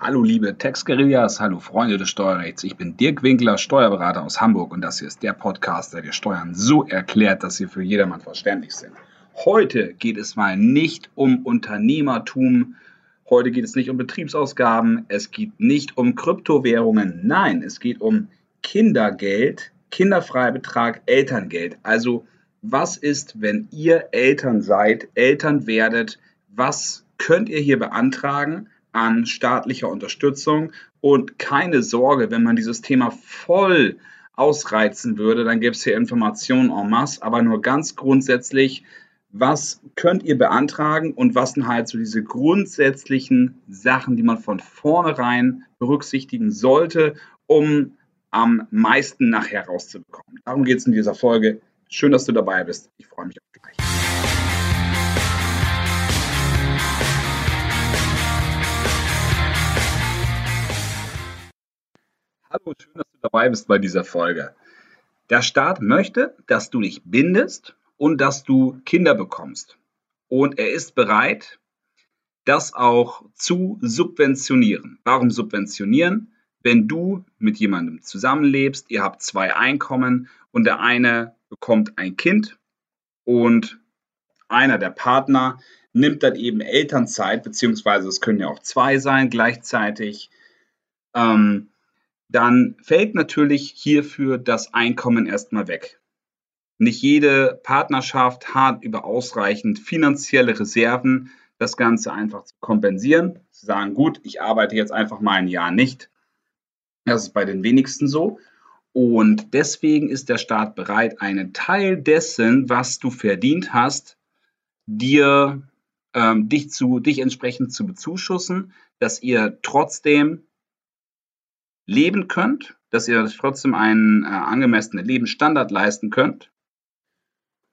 Hallo liebe Textguerillas, hallo Freunde des Steuerrechts. Ich bin Dirk Winkler, Steuerberater aus Hamburg und das hier ist der Podcast, der dir Steuern so erklärt, dass sie für jedermann verständlich sind. Heute geht es mal nicht um Unternehmertum, heute geht es nicht um Betriebsausgaben, es geht nicht um Kryptowährungen, nein, es geht um Kindergeld, Kinderfreibetrag, Elterngeld. Also was ist, wenn ihr Eltern seid, Eltern werdet, was könnt ihr hier beantragen? An staatlicher Unterstützung. Und keine Sorge, wenn man dieses Thema voll ausreizen würde, dann gäbe es hier Informationen en masse, aber nur ganz grundsätzlich, was könnt ihr beantragen und was sind halt so diese grundsätzlichen Sachen, die man von vornherein berücksichtigen sollte, um am meisten nachher rauszubekommen. Darum geht es in dieser Folge. Schön, dass du dabei bist. Ich freue mich auf gleich. Hallo, schön, dass du dabei bist bei dieser Folge. Der Staat möchte, dass du dich bindest und dass du Kinder bekommst. Und er ist bereit, das auch zu subventionieren. Warum subventionieren? Wenn du mit jemandem zusammenlebst, ihr habt zwei Einkommen und der eine bekommt ein Kind und einer der Partner nimmt dann eben Elternzeit, beziehungsweise es können ja auch zwei sein gleichzeitig. Ähm, dann fällt natürlich hierfür das Einkommen erstmal weg. Nicht jede Partnerschaft hat über ausreichend finanzielle Reserven, das Ganze einfach zu kompensieren. Sie sagen, gut, ich arbeite jetzt einfach mal ein Jahr nicht. Das ist bei den wenigsten so. Und deswegen ist der Staat bereit, einen Teil dessen, was du verdient hast, dir ähm, dich zu dich entsprechend zu bezuschussen, dass ihr trotzdem leben könnt, dass ihr trotzdem einen äh, angemessenen Lebensstandard leisten könnt.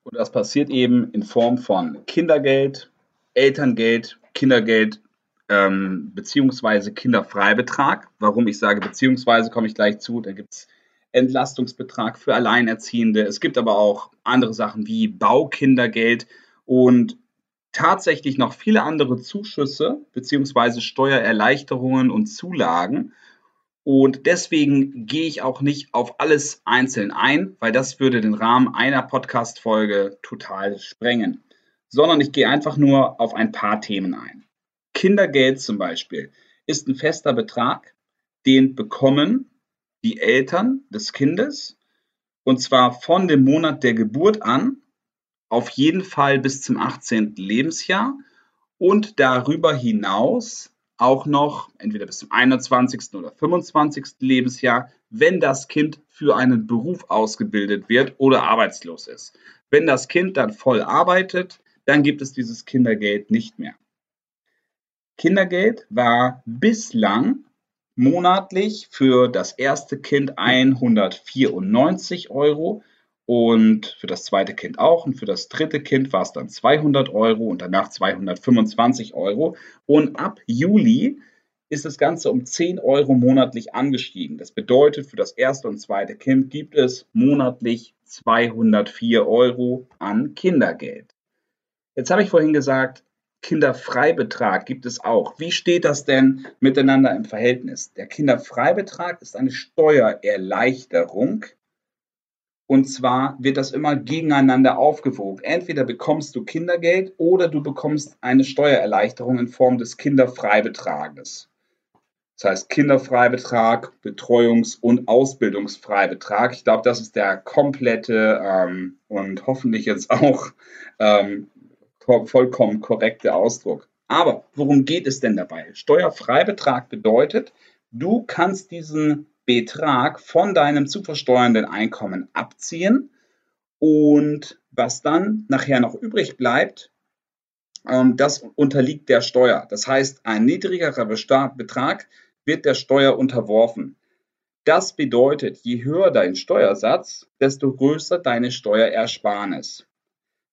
Und das passiert eben in Form von Kindergeld, Elterngeld, Kindergeld ähm, beziehungsweise Kinderfreibetrag. Warum ich sage beziehungsweise, komme ich gleich zu. Da gibt es Entlastungsbetrag für Alleinerziehende. Es gibt aber auch andere Sachen wie Baukindergeld und tatsächlich noch viele andere Zuschüsse beziehungsweise Steuererleichterungen und Zulagen. Und deswegen gehe ich auch nicht auf alles einzeln ein, weil das würde den Rahmen einer Podcast-Folge total sprengen. Sondern ich gehe einfach nur auf ein paar Themen ein. Kindergeld zum Beispiel ist ein fester Betrag, den bekommen die Eltern des Kindes und zwar von dem Monat der Geburt an, auf jeden Fall bis zum 18. Lebensjahr und darüber hinaus auch noch entweder bis zum 21. oder 25. Lebensjahr, wenn das Kind für einen Beruf ausgebildet wird oder arbeitslos ist. Wenn das Kind dann voll arbeitet, dann gibt es dieses Kindergeld nicht mehr. Kindergeld war bislang monatlich für das erste Kind 194 Euro und für das zweite Kind auch. Und für das dritte Kind war es dann 200 Euro und danach 225 Euro. Und ab Juli ist das Ganze um 10 Euro monatlich angestiegen. Das bedeutet, für das erste und zweite Kind gibt es monatlich 204 Euro an Kindergeld. Jetzt habe ich vorhin gesagt, Kinderfreibetrag gibt es auch. Wie steht das denn miteinander im Verhältnis? Der Kinderfreibetrag ist eine Steuererleichterung und zwar wird das immer gegeneinander aufgewogen. Entweder bekommst du Kindergeld oder du bekommst eine Steuererleichterung in Form des Kinderfreibetrages. Das heißt Kinderfreibetrag, Betreuungs- und Ausbildungsfreibetrag. Ich glaube, das ist der komplette ähm, und hoffentlich jetzt auch ähm, vollkommen korrekte Ausdruck. Aber worum geht es denn dabei? Steuerfreibetrag bedeutet, du kannst diesen Betrag von deinem zu versteuernden Einkommen abziehen und was dann nachher noch übrig bleibt, ähm, das unterliegt der Steuer. Das heißt, ein niedrigerer Betrag wird der Steuer unterworfen. Das bedeutet, je höher dein Steuersatz, desto größer deine Steuerersparnis.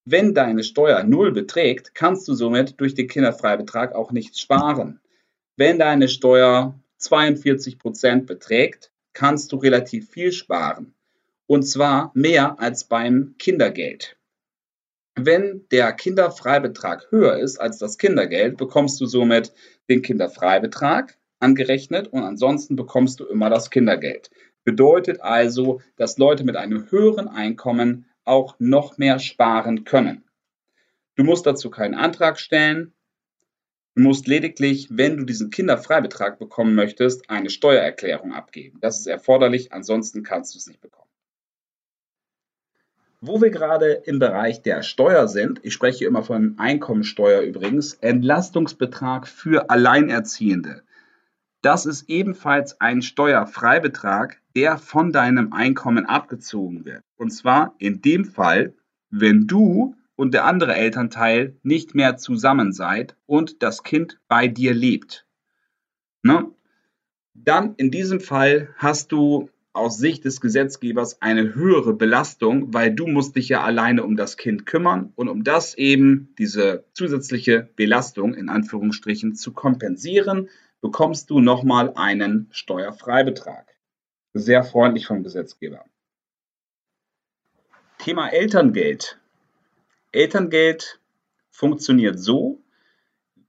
Wenn deine Steuer null beträgt, kannst du somit durch den Kinderfreibetrag auch nichts sparen. Wenn deine Steuer 42 Prozent beträgt, kannst du relativ viel sparen. Und zwar mehr als beim Kindergeld. Wenn der Kinderfreibetrag höher ist als das Kindergeld, bekommst du somit den Kinderfreibetrag, angerechnet und ansonsten bekommst du immer das Kindergeld. Bedeutet also, dass Leute mit einem höheren Einkommen auch noch mehr sparen können. Du musst dazu keinen Antrag stellen. Du musst lediglich, wenn du diesen Kinderfreibetrag bekommen möchtest, eine Steuererklärung abgeben. Das ist erforderlich, ansonsten kannst du es nicht bekommen. Wo wir gerade im Bereich der Steuer sind, ich spreche immer von Einkommensteuer übrigens, Entlastungsbetrag für Alleinerziehende. Das ist ebenfalls ein Steuerfreibetrag, der von deinem Einkommen abgezogen wird. Und zwar in dem Fall, wenn du und der andere Elternteil nicht mehr zusammen seid und das Kind bei dir lebt. Ne? Dann in diesem Fall hast du aus Sicht des Gesetzgebers eine höhere Belastung, weil du musst dich ja alleine um das Kind kümmern und um das eben diese zusätzliche Belastung in Anführungsstrichen zu kompensieren, bekommst du nochmal einen Steuerfreibetrag. Sehr freundlich vom Gesetzgeber. Thema Elterngeld. Elterngeld funktioniert so,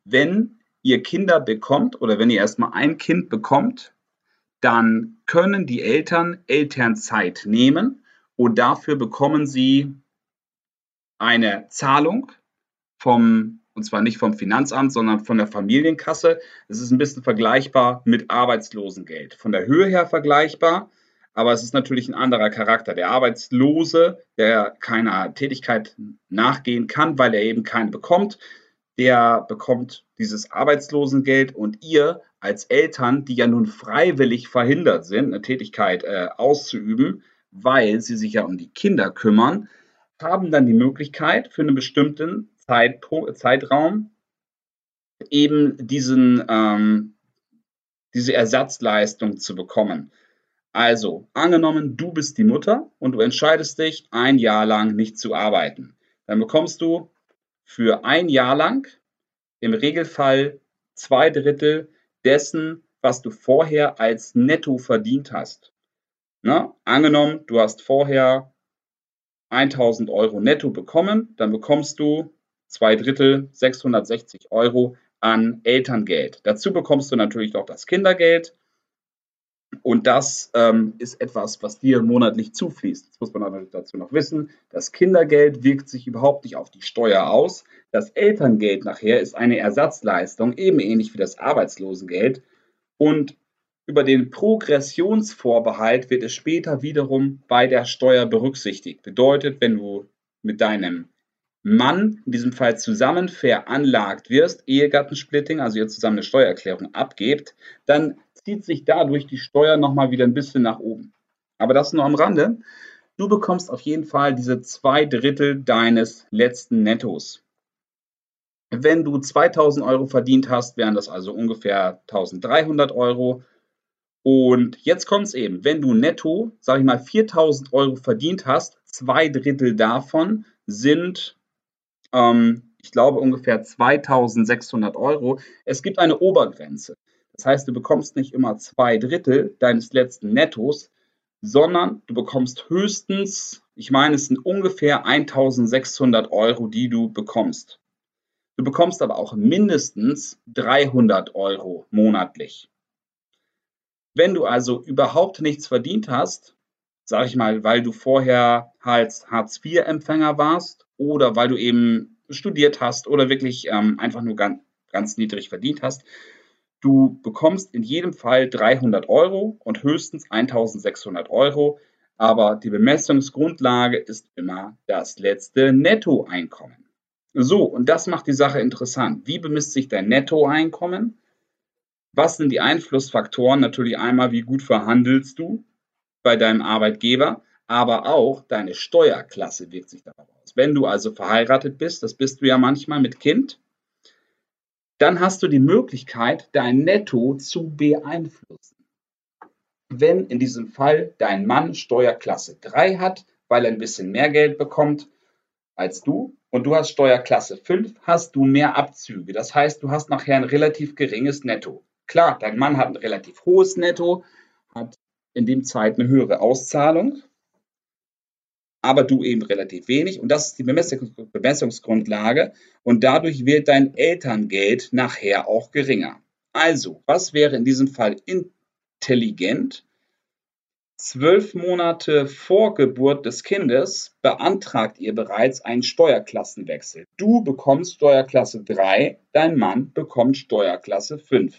wenn ihr Kinder bekommt oder wenn ihr erstmal ein Kind bekommt, dann können die Eltern Elternzeit nehmen und dafür bekommen sie eine Zahlung vom, und zwar nicht vom Finanzamt, sondern von der Familienkasse. Es ist ein bisschen vergleichbar mit Arbeitslosengeld. Von der Höhe her vergleichbar, aber es ist natürlich ein anderer Charakter. Der Arbeitslose, der keiner Tätigkeit nachgehen kann, weil er eben keine bekommt, der bekommt dieses Arbeitslosengeld und ihr als Eltern, die ja nun freiwillig verhindert sind, eine Tätigkeit äh, auszuüben, weil sie sich ja um die Kinder kümmern, haben dann die Möglichkeit für einen bestimmten Zeit, Zeitraum eben diesen, ähm, diese Ersatzleistung zu bekommen. Also, angenommen, du bist die Mutter und du entscheidest dich, ein Jahr lang nicht zu arbeiten. Dann bekommst du für ein Jahr lang im Regelfall zwei Drittel dessen, was du vorher als Netto verdient hast. Na, angenommen, du hast vorher 1000 Euro netto bekommen, dann bekommst du zwei Drittel 660 Euro an Elterngeld. Dazu bekommst du natürlich auch das Kindergeld und das ähm, ist etwas, was dir monatlich zufließt. Jetzt muss man dazu noch wissen, das Kindergeld wirkt sich überhaupt nicht auf die Steuer aus. Das Elterngeld nachher ist eine Ersatzleistung, eben ähnlich wie das Arbeitslosengeld. Und über den Progressionsvorbehalt wird es später wiederum bei der Steuer berücksichtigt. Bedeutet, wenn du mit deinem Mann, in diesem Fall zusammen veranlagt wirst, Ehegattensplitting, also ihr zusammen eine Steuererklärung abgebt, dann zieht sich dadurch die Steuer nochmal wieder ein bisschen nach oben. Aber das nur am Rande. Du bekommst auf jeden Fall diese zwei Drittel deines letzten Nettos. Wenn du 2000 Euro verdient hast, wären das also ungefähr 1300 Euro. Und jetzt kommt es eben, wenn du netto, sage ich mal, 4000 Euro verdient hast, zwei Drittel davon sind, ähm, ich glaube, ungefähr 2600 Euro. Es gibt eine Obergrenze. Das heißt, du bekommst nicht immer zwei Drittel deines letzten Nettos, sondern du bekommst höchstens, ich meine, es sind ungefähr 1600 Euro, die du bekommst. Du bekommst aber auch mindestens 300 Euro monatlich. Wenn du also überhaupt nichts verdient hast, sage ich mal, weil du vorher halt Hartz-IV-Empfänger warst oder weil du eben studiert hast oder wirklich ähm, einfach nur ganz, ganz niedrig verdient hast, Du bekommst in jedem Fall 300 Euro und höchstens 1600 Euro, aber die Bemessungsgrundlage ist immer das letzte Nettoeinkommen. So, und das macht die Sache interessant. Wie bemisst sich dein Nettoeinkommen? Was sind die Einflussfaktoren? Natürlich einmal, wie gut verhandelst du bei deinem Arbeitgeber, aber auch deine Steuerklasse wirkt sich darauf aus. Wenn du also verheiratet bist, das bist du ja manchmal mit Kind, dann hast du die Möglichkeit, dein Netto zu beeinflussen. Wenn in diesem Fall dein Mann Steuerklasse 3 hat, weil er ein bisschen mehr Geld bekommt als du und du hast Steuerklasse 5, hast du mehr Abzüge. Das heißt, du hast nachher ein relativ geringes Netto. Klar, dein Mann hat ein relativ hohes Netto, hat in dem Zeit eine höhere Auszahlung, aber du eben relativ wenig. Und das ist die Bemessungsgrundlage. Und dadurch wird dein Elterngeld nachher auch geringer. Also, was wäre in diesem Fall intelligent? Zwölf Monate vor Geburt des Kindes beantragt ihr bereits einen Steuerklassenwechsel. Du bekommst Steuerklasse 3, dein Mann bekommt Steuerklasse 5.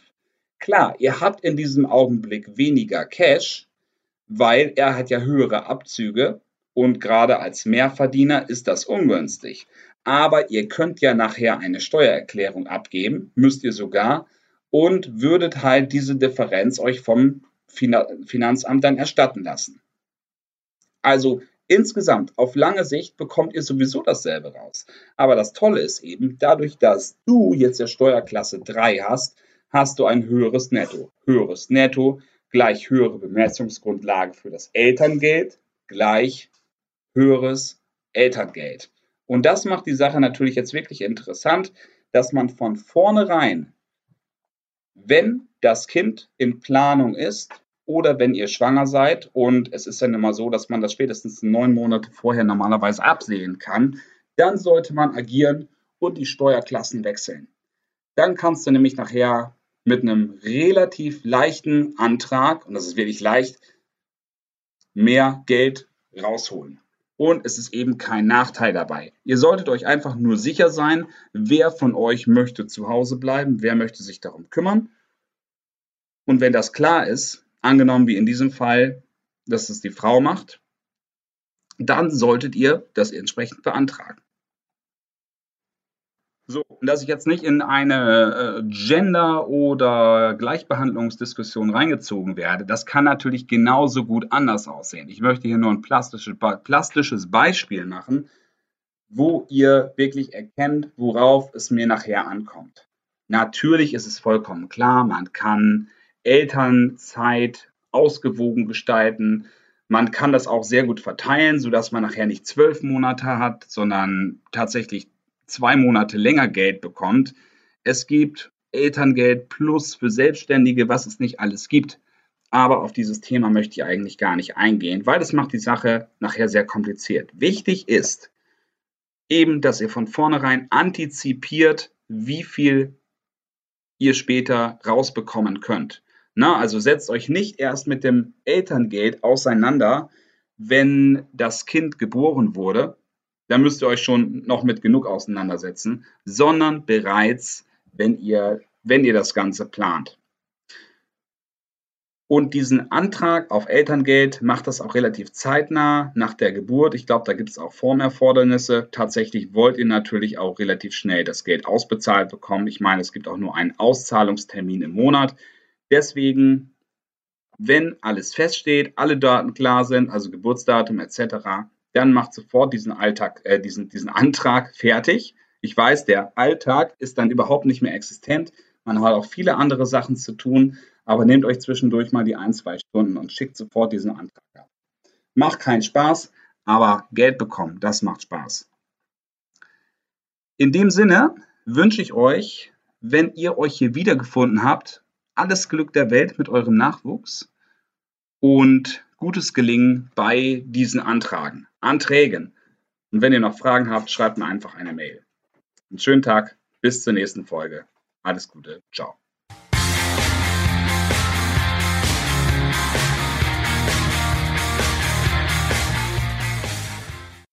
Klar, ihr habt in diesem Augenblick weniger Cash, weil er hat ja höhere Abzüge und gerade als Mehrverdiener ist das ungünstig. Aber ihr könnt ja nachher eine Steuererklärung abgeben, müsst ihr sogar, und würdet halt diese Differenz euch vom Finanzamt dann erstatten lassen. Also insgesamt auf lange Sicht bekommt ihr sowieso dasselbe raus. Aber das Tolle ist eben, dadurch, dass du jetzt der Steuerklasse 3 hast, hast du ein höheres Netto. Höheres Netto gleich höhere Bemessungsgrundlage für das Elterngeld gleich höheres Elterngeld. Und das macht die Sache natürlich jetzt wirklich interessant, dass man von vornherein, wenn das Kind in Planung ist, oder wenn ihr schwanger seid und es ist dann immer so, dass man das spätestens neun Monate vorher normalerweise absehen kann, dann sollte man agieren und die Steuerklassen wechseln. Dann kannst du nämlich nachher mit einem relativ leichten Antrag, und das ist wirklich leicht, mehr Geld rausholen. Und es ist eben kein Nachteil dabei. Ihr solltet euch einfach nur sicher sein, wer von euch möchte zu Hause bleiben, wer möchte sich darum kümmern. Und wenn das klar ist, angenommen wie in diesem Fall, dass es die Frau macht, dann solltet ihr das entsprechend beantragen. So, dass ich jetzt nicht in eine äh, Gender- oder Gleichbehandlungsdiskussion reingezogen werde, das kann natürlich genauso gut anders aussehen. Ich möchte hier nur ein plastisches, plastisches Beispiel machen, wo ihr wirklich erkennt, worauf es mir nachher ankommt. Natürlich ist es vollkommen klar, man kann Elternzeit ausgewogen gestalten. Man kann das auch sehr gut verteilen, sodass man nachher nicht zwölf Monate hat, sondern tatsächlich zwei Monate länger Geld bekommt. Es gibt Elterngeld plus für Selbstständige, was es nicht alles gibt. Aber auf dieses Thema möchte ich eigentlich gar nicht eingehen, weil das macht die Sache nachher sehr kompliziert. Wichtig ist eben, dass ihr von vornherein antizipiert, wie viel ihr später rausbekommen könnt. Na, also setzt euch nicht erst mit dem Elterngeld auseinander, wenn das Kind geboren wurde. Da müsst ihr euch schon noch mit genug auseinandersetzen, sondern bereits, wenn ihr, wenn ihr das Ganze plant. Und diesen Antrag auf Elterngeld macht das auch relativ zeitnah nach der Geburt. Ich glaube, da gibt es auch Formerfordernisse. Tatsächlich wollt ihr natürlich auch relativ schnell das Geld ausbezahlt bekommen. Ich meine, es gibt auch nur einen Auszahlungstermin im Monat. Deswegen, wenn alles feststeht, alle Daten klar sind, also Geburtsdatum etc., dann macht sofort diesen Alltag, äh, diesen, diesen Antrag fertig. Ich weiß, der Alltag ist dann überhaupt nicht mehr existent. Man hat auch viele andere Sachen zu tun, aber nehmt euch zwischendurch mal die ein, zwei Stunden und schickt sofort diesen Antrag ab. Macht keinen Spaß, aber Geld bekommen, das macht Spaß. In dem Sinne wünsche ich euch, wenn ihr euch hier wiedergefunden habt alles Glück der Welt mit eurem Nachwuchs und gutes Gelingen bei diesen Antragen, Anträgen. Und wenn ihr noch Fragen habt, schreibt mir einfach eine Mail. Einen schönen Tag, bis zur nächsten Folge. Alles Gute, ciao.